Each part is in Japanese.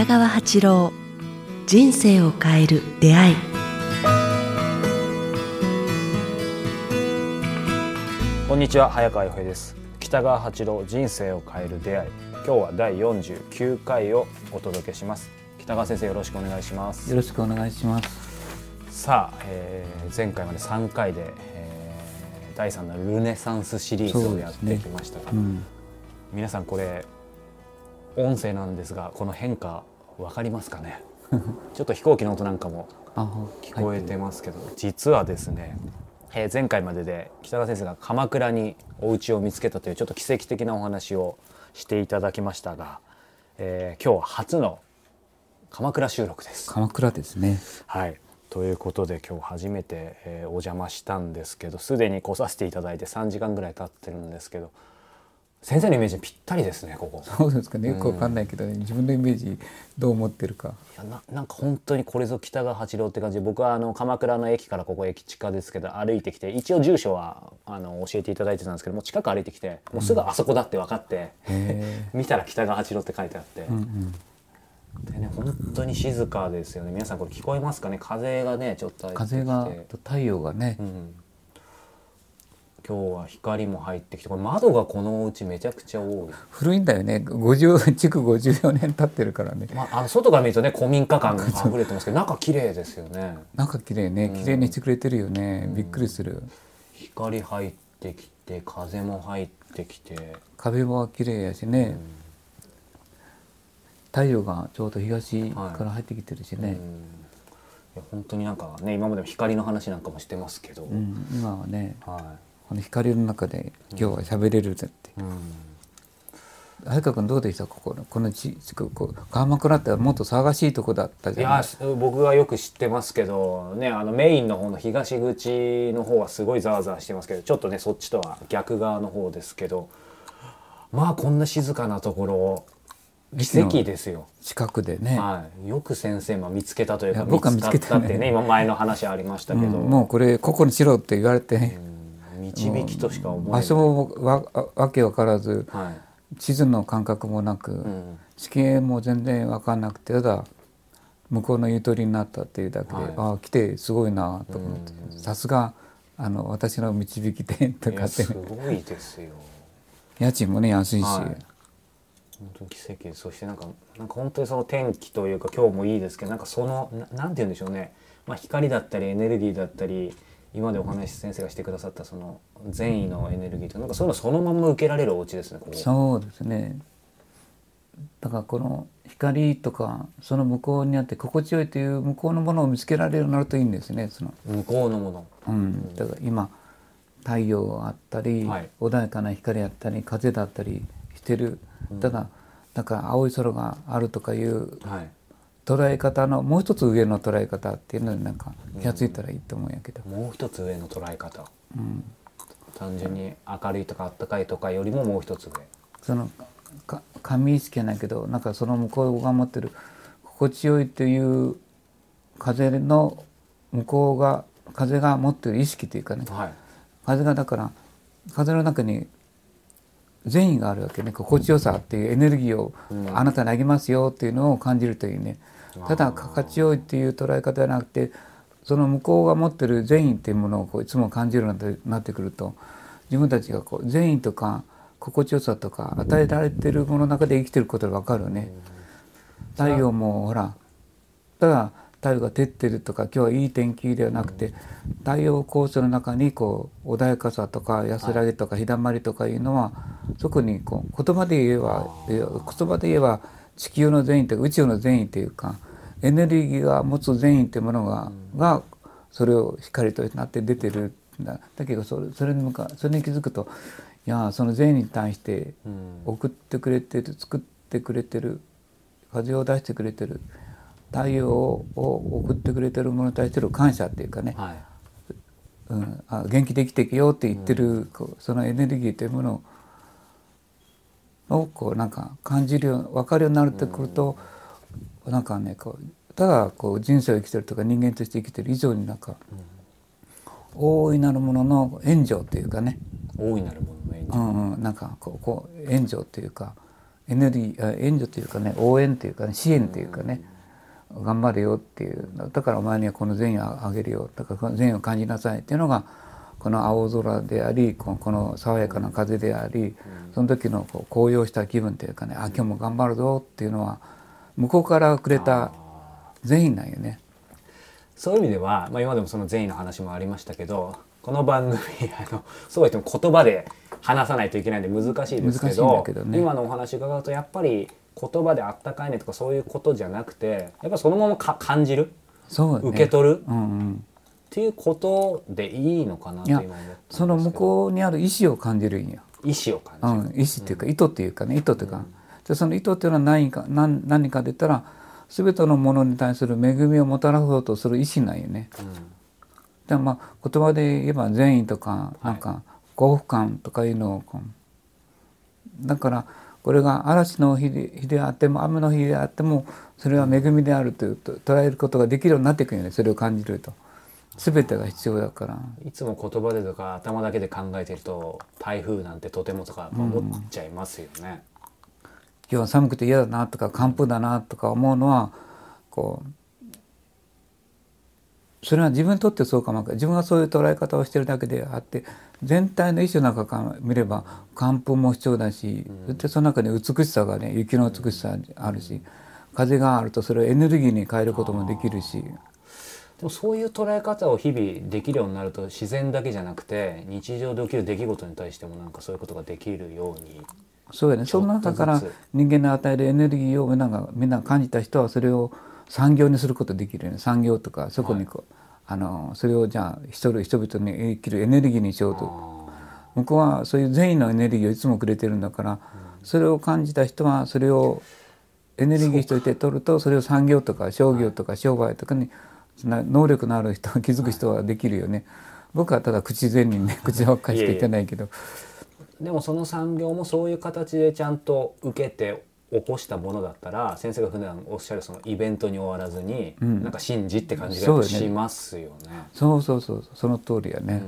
北川八郎人生を変える出会い。こんにちは早川洋平です。北川八郎人生を変える出会い。今日は第49回をお届けします。北川先生よろしくお願いします。よろしくお願いします。さあ、えー、前回まで3回で、えー、第3のルネサンスシリーズをやってきましたが、ねうん、皆さんこれ音声なんですがこの変化わかりますかね？ちょっと飛行機の音なんかも聞こえてますけど実はですね、えー、前回までで北川先生が鎌倉にお家を見つけたというちょっと奇跡的なお話をしていただきましたが、えー、今日は初の鎌倉収録です。鎌倉ですね。はい。ということで今日初めて、えー、お邪魔したんですけどすでに来させていただいて3時間ぐらい経ってるんですけど先生のイメージぴったりですねここ。そうですかね。よくわかんないけどね、うん、自分のイメージどう思ってるか。いやななんか本当にこれぞ北川八郎って感じで僕はあの鎌倉の駅からここ駅近ですけど歩いてきて一応住所はあの教えていただいてたんですけども近く歩いてきてもうすぐあそこだって分かって、うん、見たら北川八郎って書いてあって、うんうん、でね本当に静かですよね。皆さんこれ聞こえますかね？風がねちょっと風が太陽がね、うん今日は光も入ってきてこれ窓がこのお家めちゃくちゃ多い。古いんだよね。50 築54年経ってるからね、まあ、あの外から見るとね古民家感が溢れてますけど中綺麗ですよね。中綺麗ね。綺麗にしてくれてるよね、うん、びっくりする。光入ってきて風も入ってきて。壁は綺麗やしね、うん、太陽がちょうど東から入ってきてるしね、はい。うん。いや本当になんかね今までも光の話なんかもしてますけど、うん、今はね、はい、この光の中で今日は喋れるぜって。早川君どうでした？こここの地こ鎌倉ってもっと騒がしいとこだったじゃない？いや僕はよく知ってますけどねあのメインの方の東口の方はすごいざわざわしてますけどちょっとねそっちとは逆側の方ですけどまあこんな静かなところ奇跡ですよ。近くでね、はい、よく先生も見つけたというか僕は見つけたってね今前の話ありましたけど、うん、もうこれここにしろって言われて、うん導きとしか思えない、場所もわわけ分からず、はい、地図の感覚もなく、うん、地形も全然分かんなくてただ向こうのゆとりになったっていうだけで、はい、ああ来てすごいなと思ってさすがあの私の導き手とかって、すごいですよ。家賃もね安いし、はい、本当に奇跡。そしてなんかなんか本当にその天気というか今日もいいですけどなんかそのななんて言うんでしょうね、まあ、光だったりエネルギーだったり今までお話先生がしてくださったその善意のエネルギーとなんかそういうのそのまま受けられるお家ですねそうですね。だからこの光とかその向こうにあって心地よいという向こうのものを見つけられるようになるといいんですねその。向こうのもの、うん、だから今太陽あったり、はい、穏やかな光あったり風だったりしてる、ただだから青い空があるとかいう、はい捉え方のもう一つ上の捉え方っていうのになんか気が付いたらいいと思うんやけど、うん、もう一つ上の捉え方、うん、単純に明るいとかあったかいとかよりももう一つ上。そのか神意識やないけどなんかその向こうが持ってる心地よいという風の向こうが風が持ってる意識というかね、はい、風がだから風の中に善意があるわけね。心地よさっていうエネルギーをあなたにあげますよっていうのを感じるというね、ただ心地よいっていう捉え方じゃなくてその向こうが持ってる善意っていうものをこういつも感じるようになってくると自分たちがこう善意とか心地よさとか与えられてるものの中で生きてることが分かるよね。太陽もほらただ太陽が照ってるとか今日はいい天気ではなくて太陽光線の中にこう穏やかさとか安らぎとか日だまりとかいうのはそこにこう言葉で言えば言葉で言えば地球の善意というか宇宙の善意というかエネルギーが持つ善意というものが,、がそれを光となって出てるんだ。だけどそれそれに向かそれに気づくといやその善意に対して送ってくれてる作ってくれてる風を出してくれてる太陽を送ってくれてるものに対する感謝っていうかね、はい、うん、あ元気で生きていけよって言ってる、うん、そのエネルギーというものををこうなんか感じるよう分かるようになるってくると、うん、なんかねこうただこう人生を生きてるとか人間として生きてる以上になんか、うん、大いなるものの援助っていうかね。大いなるものの援助、うんうん、なんかこうこう援助っていうかエネルギー援助というかね応援というかね支援というかね、頑張れよっていうだからお前にはこの善意をあげるよ。だから善意を感じなさいっていうのがこの青空でありこの爽やかな風でありその時のこう高揚した気分というかねあ今日も頑張るぞっていうのは向こうからくれた善意なんよね。そういう意味では、まあ、今でもその善意の話もありましたけどこの番組 あのそうは言っても言葉で話さないといけないんで難しいですけどけど、ね、今のお話伺うとやっぱり言葉であったかいねとかそういうことじゃなくてやっぱそのままか感じる、ね、受け取る、うんうん、っていうことでいいのかなと今思その向こうにある意志を感じるんや意志を感じる、うん、意志っていうか、意図っていうかね意図っていうか、でその意図っていうのは何か何何かで言ったら全てのものに対する恵みをもたらそうとする意志なんよね。うん、でまあ言葉で言えば善意とかなんか幸福感とかいうのをだからこれが嵐の日で日であっても雨の日であってもそれは恵みであるというと捉えることができるようになっていくよねそれを感じると。全てが必要だからいつも言葉でとか頭だけで考えてると台風なんてとてもとか思っちゃいますよね。うん今日は寒くて嫌だなとか寒風だなとか思うのはこうそれは自分にとってそうかもか自分がそういう捉え方をしてるだけであって全体の意思の中から見れば寒風も必要だし、そしてその中に美しさがね雪の美しさあるし、風があるとそれをエネルギーに変えることもできるし。でもそういう捉え方を日々できるようになると自然だけじゃなくて日常で起きる出来事に対してもなんかそういうことができるようにそうやね。その中から人間の与えるエネルギーをみんながみんな感じた人はそれを産業にすることできるよね。産業とかそこにこう、はい、あのそれをじゃあ人人々に生きるエネルギーにしようと。向こうはそういう善意のエネルギーをいつもくれてるんだから、それを感じた人はそれをエネルギーとして取るとそれを産業とか商業とか商売とかに能力のある人 気づく人はできるよね。僕はただ口善にね口ばっかりしか言ってないけど。でもその産業もそういう形でちゃんと受けて起こしたものだったら先生が普段おっしゃるそのイベントに終わらずに、うん、なんか信じって感じがしますよね。そうそうそうその通りやね。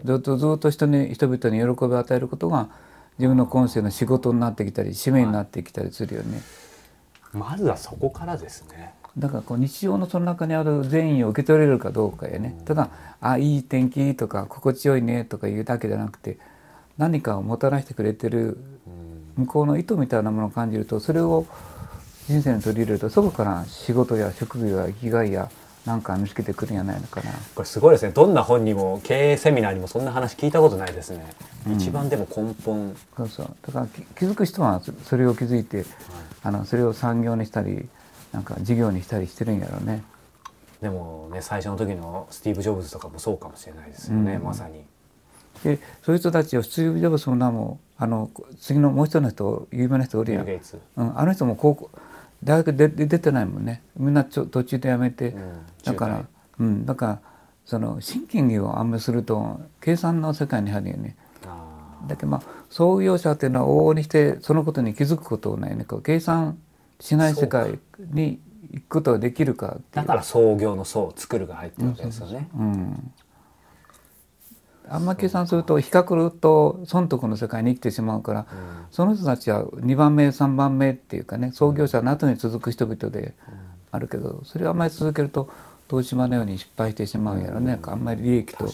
うん、ずっとずっと人に人々に喜びを与えることが自分の今世の仕事になってきたり使命になってきたりするよね。まずはそこからですね。だからこう日常のその中にある善意を受け取れるかどうかやね。うん、ただ「あいい天気」とか「心地よいね」とか言うだけじゃなくて何かをもたらしてくれてる向こうの意図みたいなものを感じるとそれを人生に取り入れるとそこから仕事や職業や生きがいやなんか見つけてくるんじゃないのかな。これすごいですね。どんな本にも経営セミナーにもそんな話聞いたことないですね、うん、一番でも根本。そうそう。だから気づく人はそれを気づいて、はい、あのそれを産業にしたりなんか事業にしたりしてるんやろうね。でもね最初の時のスティーブ・ジョブズとかもそうかもしれないですよね、うん、まさに。でそういう人たちをスティーブ・ジョブズの名もあの次のもう一人の人有名な人おるやん、うん、あの人も高校大学で出てないもんね。みんなちょ途中で辞めて、うん、だからうんだからそのシンキングをあんまりすると計算の世界に入るよね。だけどまあ創業者っていうのは往々にしてそのことに気づくことないね。こう計算しない世界に行くことができるかだから創業の創作るが入ってるわけですよね。うん。あんま計算すると比較と損得の世界に生きてしまうから、うん、その人たちは2番目3番目っていうかね創業者の後に続く人々であるけどそれをあんまり続けると東島のように失敗してしまうやろね、うん、あんまり利益と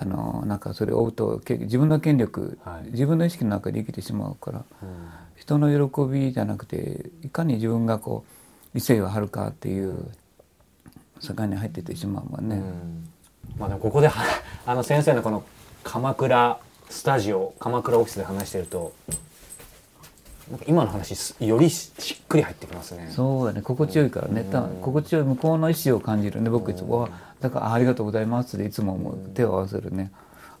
あのなんかそれを追うと自分の権力、はい、自分の意識の中で生きてしまうから、うん、人の喜びじゃなくていかに自分がこう異性を張るかっていう世界に入っててしまうもんね。うん。まあ、でもここで あの先生のこの鎌倉スタジオ鎌倉オフィスで話してると今の話よりしっくり入ってきますね。そうだね。心地よいからね、心地よい向こうの意思を感じるね。僕いつもだからありがとうございますっていつも思う手を合わせるね。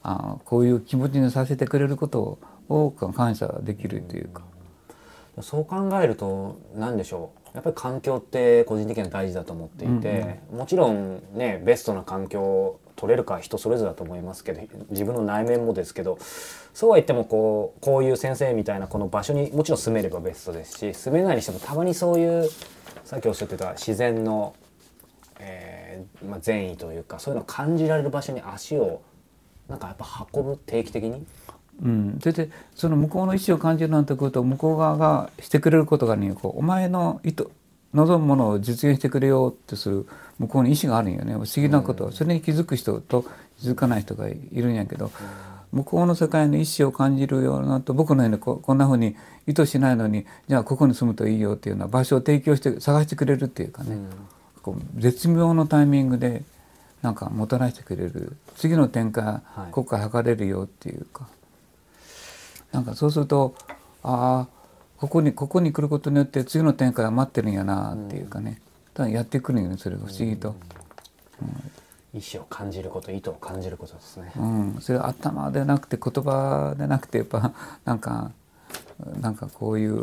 あこういう気持ちにさせてくれることを感謝できるというか。そう考えると何でしょう。やっぱり環境って個人的には大事だと思っていて、うんうん、もちろんねベストな環境を取れるか人それぞれだと思いますけど自分の内面もですけどそうは言ってもこうこういう先生みたいなこの場所にもちろん住めればベストですし住めないにしてもたまにそういうさっきおっしゃってた自然の、えーまあ、善意というかそういうのを感じられる場所に足をなんかやっぱ運ぶ定期的に？うん、それでその向こうの意思を感じるなんてこと向こう側がしてくれることがねこうお前の意図望むものを実現してくれようってする向こうに意思があるんよね。不思議なこと。はそれに気づく人と気づかない人がいるんやけど向こうの世界の意思を感じるようなと僕のようにここんなふうに意図しないのにじゃあここに住むといいよっていうような場所を提供して探してくれるっていうかね、こう絶妙のタイミングでなんかもたらしてくれる。次の展開、はい、ここから測れるよっていうか。なんかそうするとああここにここに来ることによって次の展開が待ってるんやなっていうかね、やってくるんよねそれが不思議と。うん意思を感じること意図を感じることですね。うん、それは頭でなくて言葉でなくてやっぱ なんかなんかこういう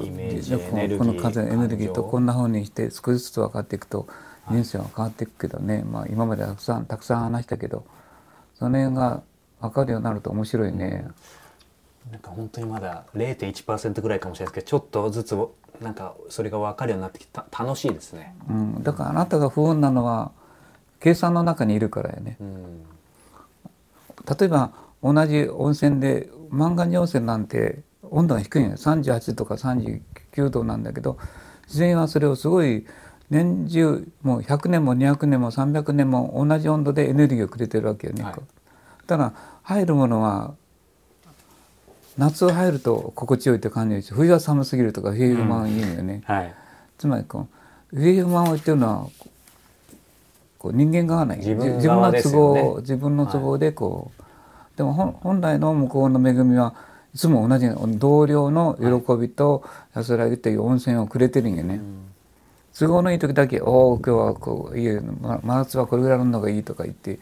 この風エネルギーとこんなふうにして少しずつ分かっていくと人生は変わっていくけどね、はい、まあ、今までたくさんたくさん話したけどその辺が分かるようになると面白いね。なんか本当にまだ0.1%ぐらいかもしれないですけどちょっとずつなんかそれが分かるようになってきた楽しいですね、うん、だからあなたが不運なのは計算の中にいるからやね、うん、例えば同じ温泉でマンガン温泉なんて温度が低いのよ。38とか39度なんだけど自然はそれをすごい年中もう100年も200年も300年も同じ温度でエネルギーをくれてるわけよね。はい、だから入るものは夏入ると心地よいって感じるし冬は寒すぎるとか冬満はいいのよね。うん。はい、つまりこう冬満をっていうのはこう人間側ない。自分、ね,、の都合自分の都合でこう、はい、でも本来の向こうの恵みはいつも同じ同僚の喜びと安らぎという温泉をくれてるんよね。うん。都合のいい時だけ「おお今日はこういい真夏はこれぐらいののがいい」とか言って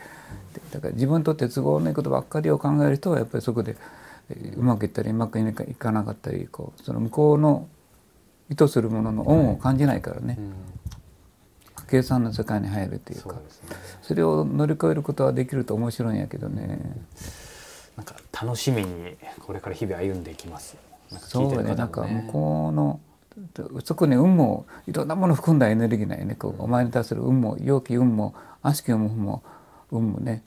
だから自分にとって都合のいいことばっかりを考える人はやっぱりそこでうまくいったりうまくいかなかったりこうその向こうの意図するものの恩を感じないからね、計算の世界に入るというか。それを乗り越えることはできると面白いんやけどね。なんか楽しみにこれから日々歩んでいきます。そうね、なんか向こうのそこに運もいろんなもの含んだエネルギーなんよね。こうお前に対する運も良き運も悪しき運も運もね、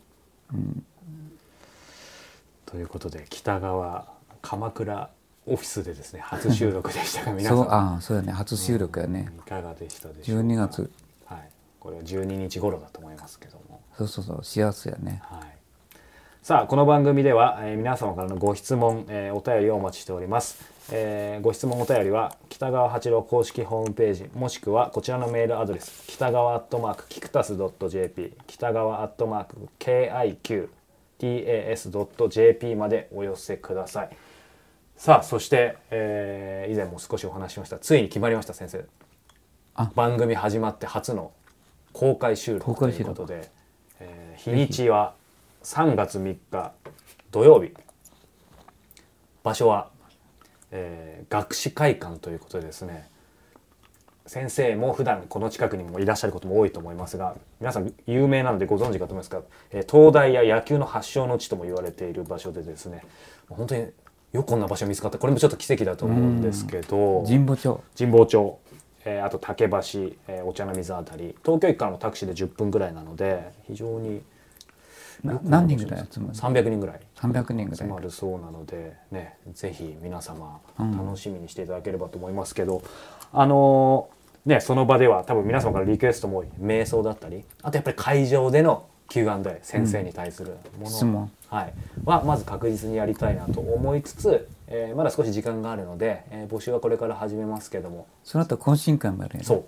うん。ということで北川鎌倉オフィスでですね 初収録でしたが皆さん。ああそうやね。初収録やね、うん、いかがでしたでしょうか？12月。はい。これは12日頃だと思いますけども。そうそうそう幸せやね。はい。さあこの番組では、えー、皆様からのご質問、えー、お便りをお待ちしております。えー、ご質問お便りは北川八郎公式ホームページもしくはこちらのメールアドレス北川アットマークキクタス .jp 北川アットマーク KIQTAS.jp までお寄せください。さあそして、えー、以前も少しお話しました。ついに決まりました先生。番組始まって初の公開収録ということで、えー、日にちは3月3日土曜日。場所はえー、学士会館ということでですね先生も普段この近くにもいらっしゃることも多いと思いますが皆さん有名なのでご存知かと思いますが、えー、東大や野球の発祥の地とも言われている場所でですね本当によくこんな場所見つかった。これもちょっと奇跡だと思うんですけど神保町。神保町、えー、あと竹橋、えー、お茶の水あたり。東京駅からのタクシーで10分ぐらいなので非常に何人ぐらい集まる？300人ぐらい。300人ぐらい。集まるそうなのでねぜひ皆様楽しみにしていただければと思いますけど、うん、あのねその場では多分皆様からリクエストも多い。瞑想だったりあとやっぱり会場での Q&A 先生に対するもの、うん、はい、はまず確実にやりたいなと思いつつ、えー、まだ少し時間があるので、えー、募集はこれから始めますけども。その後懇親会もやるね。そう。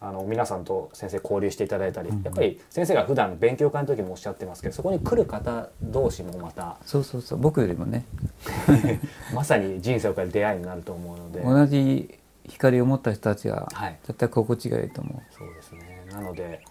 あの皆さんと先生交流していただいたり、やっぱり先生が普段勉強会の時もおっしゃってますけどそこに来る方同士もまたそうそうそう。僕よりもね。まさに人生を変える出会いになると思うので。同じ光を持った人たちは絶対心地がいいと思う、はい、そうですね。なので、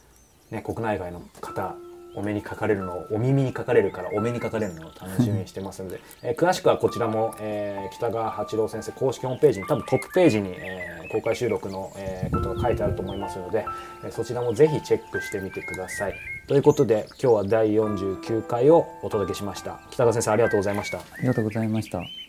ね、国内外の方お目にかかれるのお耳にかかれるからお目にかかれるのを楽しみにしてますので、えー、詳しくはこちらも、えー、北川八郎先生公式ホームページに多分トップページに、えー、公開収録の、えー、ことが書いてあると思いますので、えー、そちらもぜひチェックしてみてください。ということで今日は第49回をお届けしました。北川先生ありがとうございました。ありがとうございました